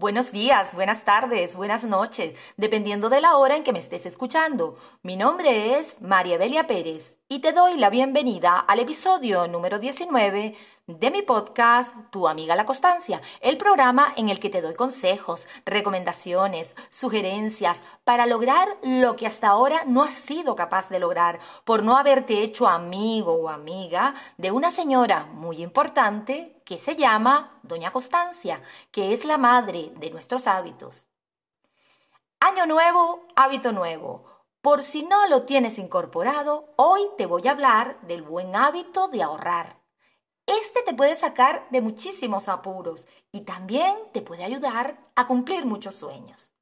Buenos días, buenas tardes, buenas noches, dependiendo de la hora en que me estés escuchando. Mi nombre es María Belia Pérez y te doy la bienvenida al episodio número 19 de mi podcast Tu amiga la constancia, el programa en el que te doy consejos, recomendaciones, sugerencias para lograr lo que hasta ahora no has sido capaz de lograr por no haberte hecho amigo o amiga de una señora muy importante que se llama Doña Constancia, que es la madre de nuestros hábitos. Año nuevo, hábito nuevo. Por si no lo tienes incorporado, hoy te voy a hablar del buen hábito de ahorrar. Este te puede sacar de muchísimos apuros y también te puede ayudar a cumplir muchos sueños.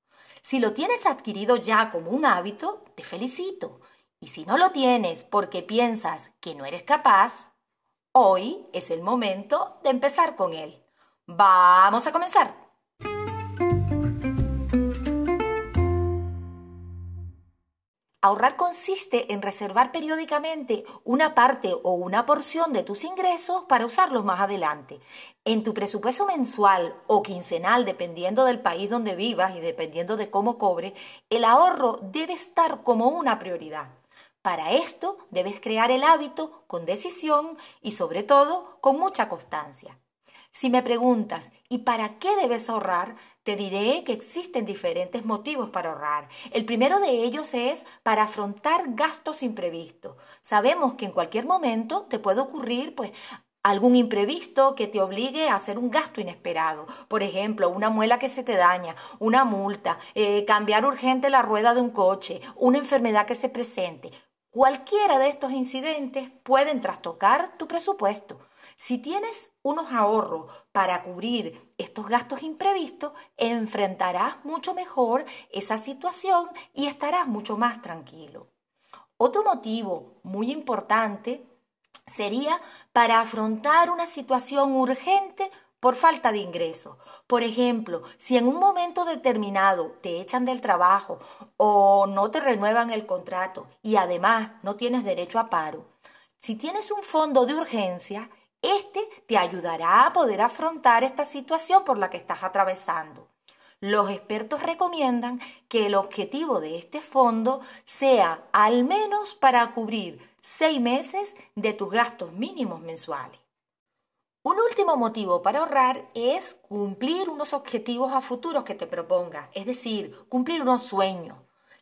Si lo tienes adquirido ya como un hábito, te felicito. Y si no lo tienes porque piensas que no eres capaz, Hoy es el momento de empezar con él. Vamos a comenzar. Ahorrar consiste en reservar periódicamente una parte o una porción de tus ingresos para usarlos más adelante. En tu presupuesto mensual o quincenal, dependiendo del país donde vivas y dependiendo de cómo cobre, el ahorro debe estar como una prioridad. Para esto debes crear el hábito con decisión y sobre todo con mucha constancia. Si me preguntas, ¿y para qué debes ahorrar? Te diré que existen diferentes motivos para ahorrar. El primero de ellos es para afrontar gastos imprevistos. Sabemos que en cualquier momento te puede ocurrir pues algún imprevisto que te obligue a hacer un gasto inesperado. Por ejemplo, una muela que se te daña, una multa, eh, cambiar urgente la rueda de un coche, una enfermedad que se presente. Cualquiera de estos incidentes pueden trastocar tu presupuesto. Si tienes unos ahorros para cubrir estos gastos imprevistos, enfrentarás mucho mejor esa situación y estarás mucho más tranquilo. Otro motivo muy importante sería para afrontar una situación urgente por falta de ingresos. Por ejemplo, si en un momento determinado te echan del trabajo o no te renuevan el contrato y además no tienes derecho a paro, si tienes un fondo de urgencia, este te ayudará a poder afrontar esta situación por la que estás atravesando. Los expertos recomiendan que el objetivo de este fondo sea al menos para cubrir seis meses de tus gastos mínimos mensuales. Un último motivo para ahorrar es cumplir unos objetivos a futuros que te propongas, es decir, cumplir unos sueños.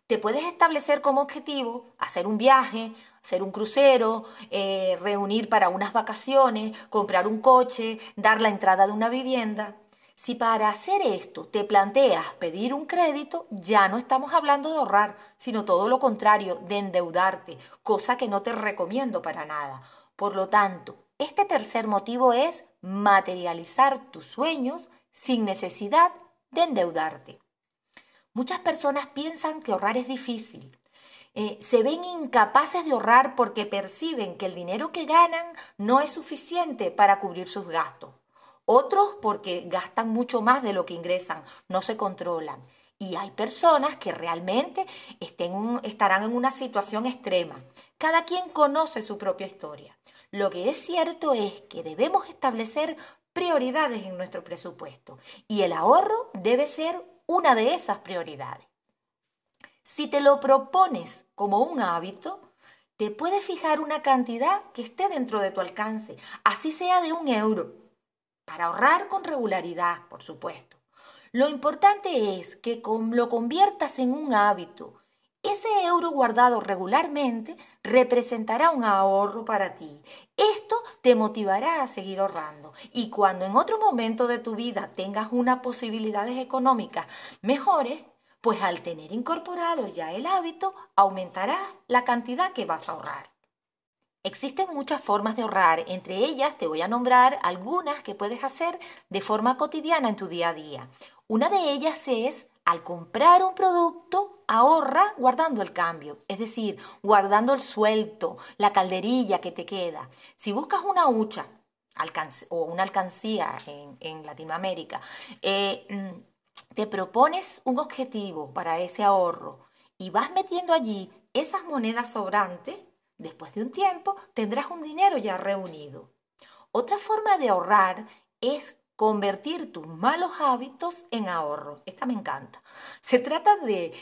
Te puedes establecer como objetivo hacer un viaje, hacer un crucero, eh, reunir para unas vacaciones, comprar un coche, dar la entrada de una vivienda. Si para hacer esto te planteas pedir un crédito, ya no estamos hablando de ahorrar, sino todo lo contrario, de endeudarte, cosa que no te recomiendo para nada. Por lo tanto, este tercer motivo es materializar tus sueños sin necesidad de endeudarte. Muchas personas piensan que ahorrar es difícil. Eh, se ven incapaces de ahorrar porque perciben que el dinero que ganan no es suficiente para cubrir sus gastos. Otros porque gastan mucho más de lo que ingresan, no se controlan. Y hay personas que realmente estarán en una situación extrema. Cada quien conoce su propia historia. Lo que es cierto es que debemos establecer prioridades en nuestro presupuesto y el ahorro debe ser una de esas prioridades. Si te lo propones como un hábito, te puedes fijar una cantidad que esté dentro de tu alcance, así sea de un euro, para ahorrar con regularidad, por supuesto. Lo importante es que lo conviertas en un hábito ese euro guardado regularmente representará un ahorro para ti. Esto te motivará a seguir ahorrando y cuando en otro momento de tu vida tengas unas posibilidades económicas mejores, pues al tener incorporado ya el hábito, aumentará la cantidad que vas a ahorrar. Existen muchas formas de ahorrar, entre ellas te voy a nombrar algunas que puedes hacer de forma cotidiana en tu día a día. Una de ellas es al comprar un producto, ahorra guardando el cambio, es decir, guardando el suelto, la calderilla que te queda. Si buscas una hucha o una alcancía en, Latinoamérica, eh, mm, te propones un objetivo para ese ahorro y vas metiendo allí esas monedas sobrantes, después de un tiempo tendrás un dinero ya reunido. Otra forma de ahorrar es convertir tus malos hábitos en ahorro. Esta me encanta. Se trata de,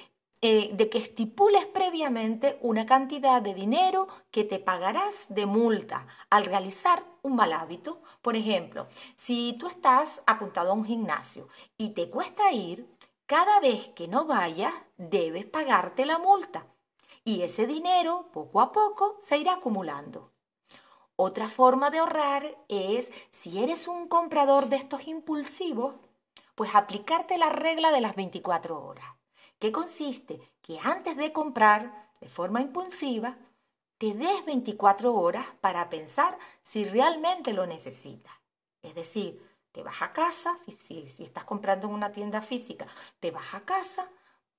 eh, de, que estipules previamente una cantidad de dinero que te pagarás de multa al realizar un mal hábito. Por ejemplo, si tú estás apuntado a un gimnasio y te cuesta ir, cada vez que no vayas debes pagarte la multa. Y ese dinero, poco a poco, se irá acumulando. Otra forma de ahorrar es, si eres un comprador de estos impulsivos, pues aplicarte la regla de las 24 horas, que consiste que antes de comprar de forma impulsiva, te des 24 horas para pensar si realmente lo necesitas. Es decir, te vas a casa, si, si, si estás comprando en una tienda física, te vas a casa,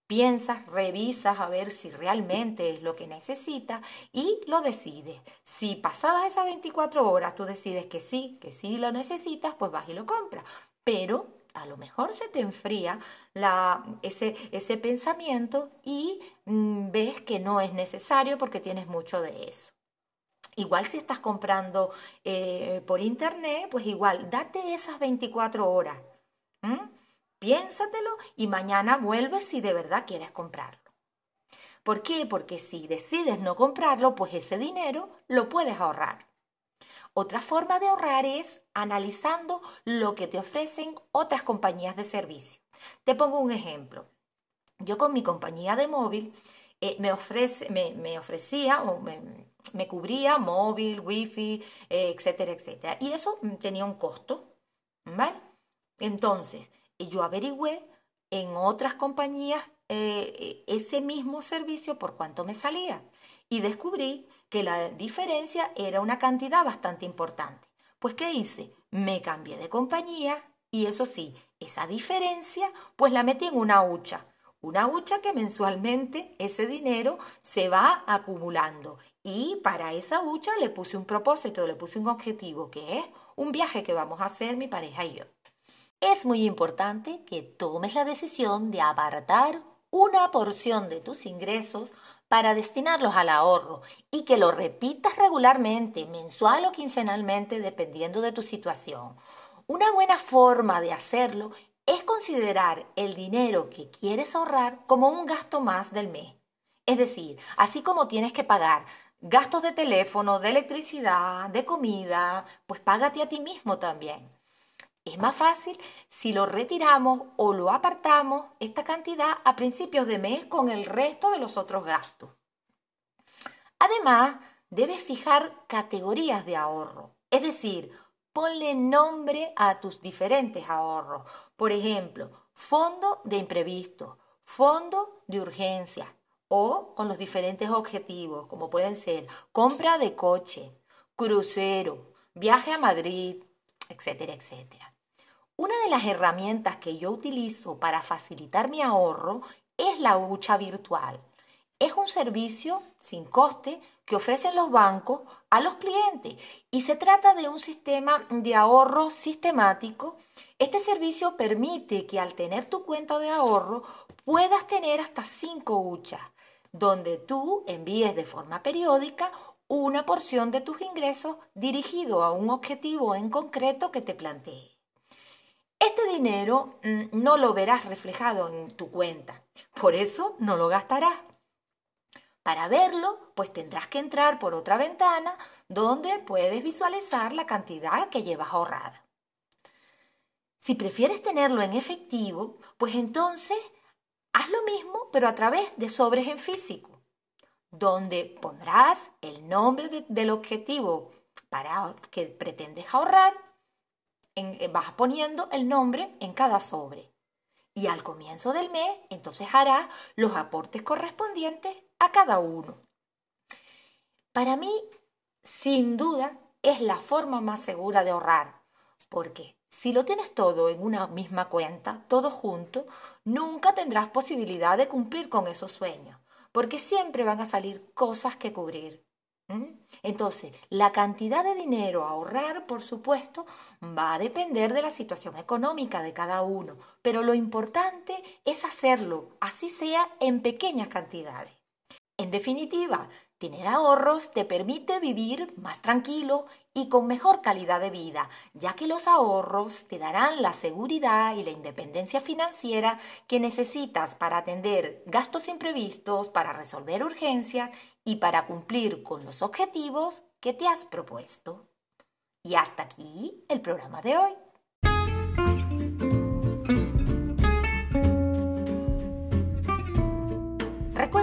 Piensas, revisas a ver si realmente es lo que necesitas y lo decides. Si pasadas esas 24 horas tú decides que sí, que sí lo necesitas, pues vas y lo compras. Pero a lo mejor se te enfría ese, ese pensamiento y mm, ves que no es necesario porque tienes mucho de eso. Igual si estás comprando eh, por internet, pues igual, date esas 24 horas piénsatelo y mañana vuelves si de verdad quieres comprarlo. ¿Por qué? Porque si decides no comprarlo, pues ese dinero lo puedes ahorrar. Otra forma de ahorrar es analizando lo que te ofrecen otras compañías de servicio. Te pongo un ejemplo. Yo con mi compañía de móvil eh, me, ofrece, me, ofrecía o me, cubría móvil, wifi, eh, etcétera, etcétera. Y eso tenía un costo, ¿vale? Entonces, yo averigüé en otras compañías eh, ese mismo servicio por cuánto me salía y descubrí que la diferencia era una cantidad bastante importante. Pues ¿qué hice? Me cambié de compañía y eso sí, esa diferencia pues la metí en una hucha. Una hucha que mensualmente ese dinero se va acumulando. Y para esa hucha le puse un propósito, le puse un objetivo, que es un viaje que vamos a hacer mi pareja y yo es muy importante que tomes la decisión de apartar una porción de tus ingresos para destinarlos al ahorro y que lo repitas regularmente, mensual o quincenalmente, dependiendo de tu situación. Una buena forma de hacerlo es considerar el dinero que quieres ahorrar como un gasto más del mes. Es decir, así como tienes que pagar gastos de teléfono, de electricidad, de comida, pues págate a ti mismo también. Es más fácil si lo retiramos o lo apartamos esta cantidad a principios de mes con el resto de los otros gastos. Además, debes fijar categorías de ahorro, es decir, ponle nombre a tus diferentes ahorros. Por ejemplo, fondo de imprevisto, fondo de urgencia o con los diferentes objetivos, como pueden ser compra de coche, crucero, viaje a Madrid, etcétera, etcétera. Una de las herramientas que yo utilizo para facilitar mi ahorro es la hucha virtual. Es un servicio sin coste que ofrecen los bancos a los clientes y se trata de un sistema de ahorro sistemático. Este servicio permite que al tener tu cuenta de ahorro puedas tener hasta cinco huchas, donde tú envíes de forma periódica una porción de tus ingresos dirigido a un objetivo en concreto que te plantees. Dinero mm, no lo verás reflejado en tu cuenta, por eso no lo gastarás. Para verlo, pues tendrás que entrar por otra ventana donde puedes visualizar la cantidad que llevas ahorrada. Si prefieres tenerlo en efectivo, pues entonces haz lo mismo pero a través de sobres en físico, donde pondrás el nombre del objetivo para que pretendes ahorrar eh, vas poniendo el nombre en cada sobre. Y al comienzo del mes, entonces harás los aportes correspondientes a cada uno. Para mí, sin duda, es la forma más segura de ahorrar, porque si lo tienes todo en una misma cuenta, todo junto, nunca tendrás posibilidad de cumplir con esos sueños, porque siempre van a salir cosas que cubrir. Entonces, la cantidad de dinero a ahorrar, por supuesto, va a depender de la situación económica de cada uno, pero lo importante es hacerlo, así sea en pequeñas cantidades. En definitiva, Tener ahorros te permite vivir más tranquilo y con mejor calidad de vida, ya que los ahorros te darán la seguridad y la independencia financiera que necesitas para atender gastos imprevistos, para resolver urgencias y para cumplir con los objetivos que te has propuesto. Y hasta aquí el programa de hoy.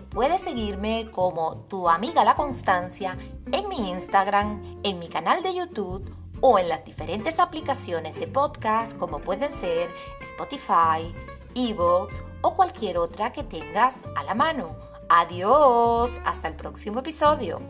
puedes seguirme como tu amiga La Constancia en mi Instagram, en mi canal de YouTube o en las diferentes aplicaciones de podcast como pueden ser Spotify, Evox o cualquier otra que tengas a la mano. Adiós, hasta el próximo episodio.